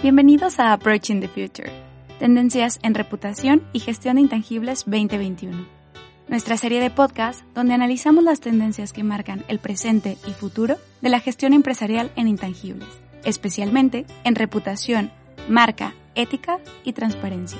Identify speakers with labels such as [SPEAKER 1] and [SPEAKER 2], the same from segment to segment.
[SPEAKER 1] Bienvenidos a Approaching the Future, Tendencias en Reputación y Gestión de Intangibles 2021. Nuestra serie de podcast donde analizamos las tendencias que marcan el presente y futuro de la gestión empresarial en intangibles, especialmente en reputación, marca, ética y transparencia.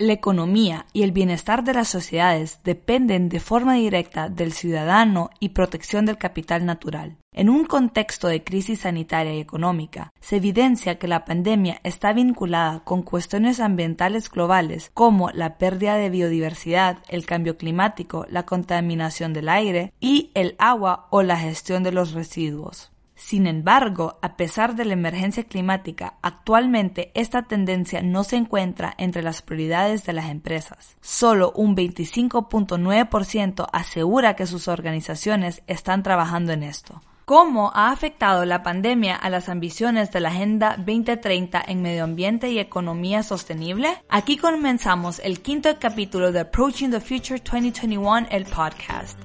[SPEAKER 2] La economía y el bienestar de las sociedades dependen de forma directa del ciudadano y protección del capital natural. En un contexto de crisis sanitaria y económica, se evidencia que la pandemia está vinculada con cuestiones ambientales globales como la pérdida de biodiversidad, el cambio climático, la contaminación del aire y el agua o la gestión de los residuos. Sin embargo, a pesar de la emergencia climática, actualmente esta tendencia no se encuentra entre las prioridades de las empresas. Solo un 25.9% asegura que sus organizaciones están trabajando en esto. ¿Cómo ha afectado la pandemia a las ambiciones de la Agenda 2030 en medio ambiente y economía sostenible? Aquí comenzamos el quinto capítulo de Approaching the Future 2021, el podcast.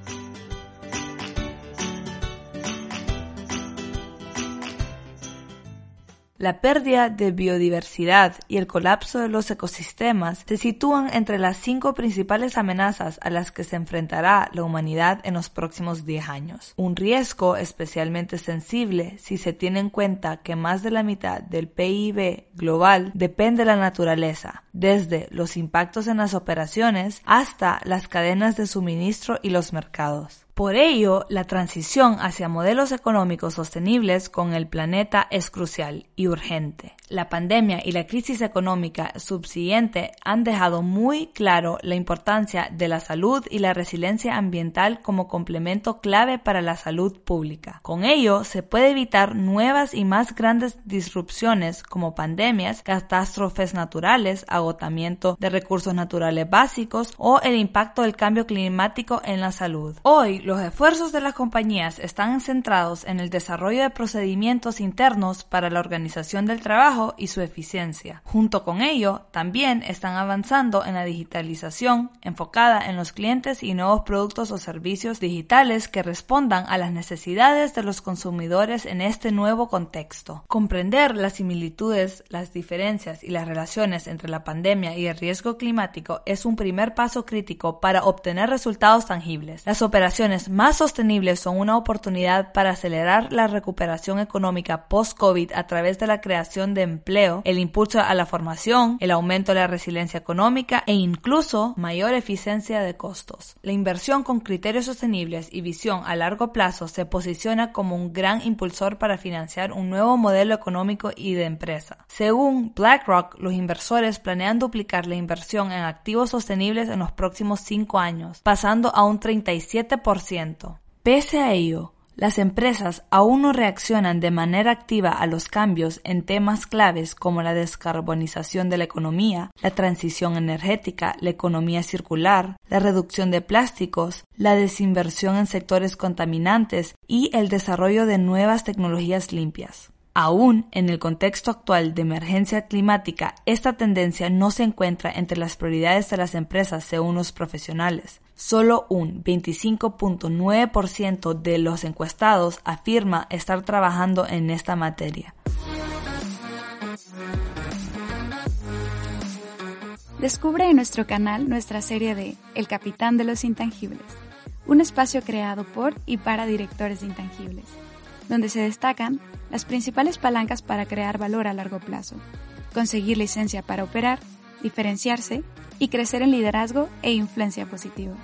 [SPEAKER 2] La pérdida de biodiversidad y el colapso de los ecosistemas se sitúan entre las cinco principales amenazas a las que se enfrentará la humanidad en los próximos 10 años. Un riesgo especialmente sensible si se tiene en cuenta que más de la mitad del PIB global depende de la naturaleza, desde los impactos en las operaciones hasta las cadenas de suministro y los mercados. Por ello, la transición hacia modelos económicos sostenibles con el planeta es crucial y urgente. La pandemia y la crisis económica subsiguiente han dejado muy claro la importancia de la salud y la resiliencia ambiental como complemento clave para la salud pública. Con ello, se puede evitar nuevas y más grandes disrupciones como pandemias, catástrofes naturales, agotamiento de recursos naturales básicos o el impacto del cambio climático en la salud. Hoy, los esfuerzos de las compañías están centrados en el desarrollo de procedimientos internos para la organización del trabajo y su eficiencia. Junto con ello, también están avanzando en la digitalización enfocada en los clientes y nuevos productos o servicios digitales que respondan a las necesidades de los consumidores en este nuevo contexto. Comprender las similitudes, las diferencias y las relaciones entre la pandemia y el riesgo climático es un primer paso crítico para obtener resultados tangibles. Las operaciones más sostenibles son una oportunidad para acelerar la recuperación económica post-COVID a través de la creación de empleo, el impulso a la formación, el aumento de la resiliencia económica e incluso mayor eficiencia de costos. La inversión con criterios sostenibles y visión a largo plazo se posiciona como un gran impulsor para financiar un nuevo modelo económico y de empresa. Según BlackRock, los inversores planean duplicar la inversión en activos sostenibles en los próximos cinco años, pasando a un 37% Pese a ello, las empresas aún no reaccionan de manera activa a los cambios en temas claves como la descarbonización de la economía, la transición energética, la economía circular, la reducción de plásticos, la desinversión en sectores contaminantes y el desarrollo de nuevas tecnologías limpias. Aún en el contexto actual de emergencia climática, esta tendencia no se encuentra entre las prioridades de las empresas según los profesionales. Solo un 25.9% de los encuestados afirma estar trabajando en esta materia.
[SPEAKER 1] Descubre en nuestro canal nuestra serie de El Capitán de los Intangibles, un espacio creado por y para directores de intangibles donde se destacan las principales palancas para crear valor a largo plazo, conseguir licencia para operar, diferenciarse y crecer en liderazgo e influencia positiva.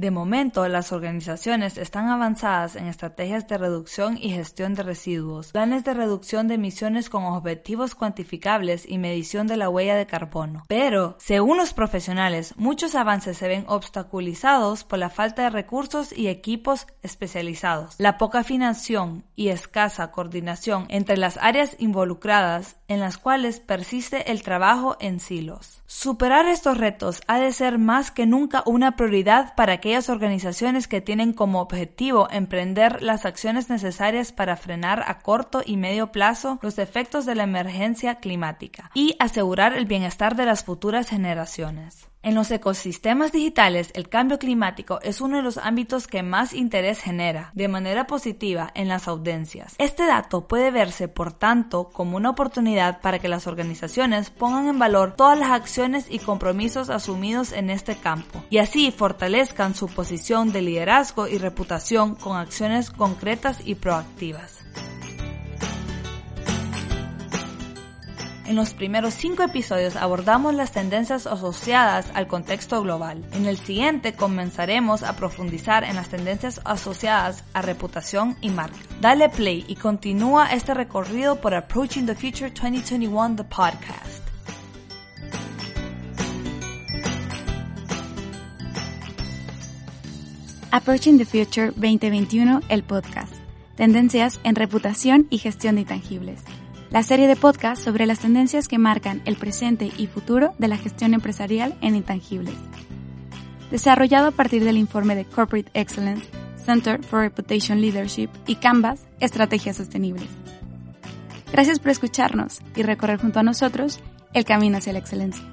[SPEAKER 2] De momento, las organizaciones están avanzadas en estrategias de reducción y gestión de residuos, planes de reducción de emisiones con objetivos cuantificables y medición de la huella de carbono. Pero, según los profesionales, muchos avances se ven obstaculizados por la falta de recursos y equipos especializados, la poca financiación y escasa coordinación entre las áreas involucradas en las cuales persiste el trabajo en silos. Superar estos retos ha de ser más que nunca una prioridad para aquellas organizaciones que tienen como objetivo emprender las acciones necesarias para frenar a corto y medio plazo los efectos de la emergencia climática y asegurar el bienestar de las futuras generaciones. En los ecosistemas digitales, el cambio climático es uno de los ámbitos que más interés genera, de manera positiva, en las audiencias. Este dato puede verse, por tanto, como una oportunidad para que las organizaciones pongan en valor todas las acciones y compromisos asumidos en este campo, y así fortalezcan su posición de liderazgo y reputación con acciones concretas y proactivas. En los primeros cinco episodios abordamos las tendencias asociadas al contexto global. En el siguiente comenzaremos a profundizar en las tendencias asociadas a reputación y marca. Dale play y continúa este recorrido por Approaching the Future 2021, the podcast.
[SPEAKER 1] Approaching the Future 2021, el podcast. Tendencias en reputación y gestión de intangibles la serie de podcast sobre las tendencias que marcan el presente y futuro de la gestión empresarial en intangibles. Desarrollado a partir del informe de Corporate Excellence, Center for Reputation Leadership y Canvas, Estrategias Sostenibles. Gracias por escucharnos y recorrer junto a nosotros el camino hacia la excelencia.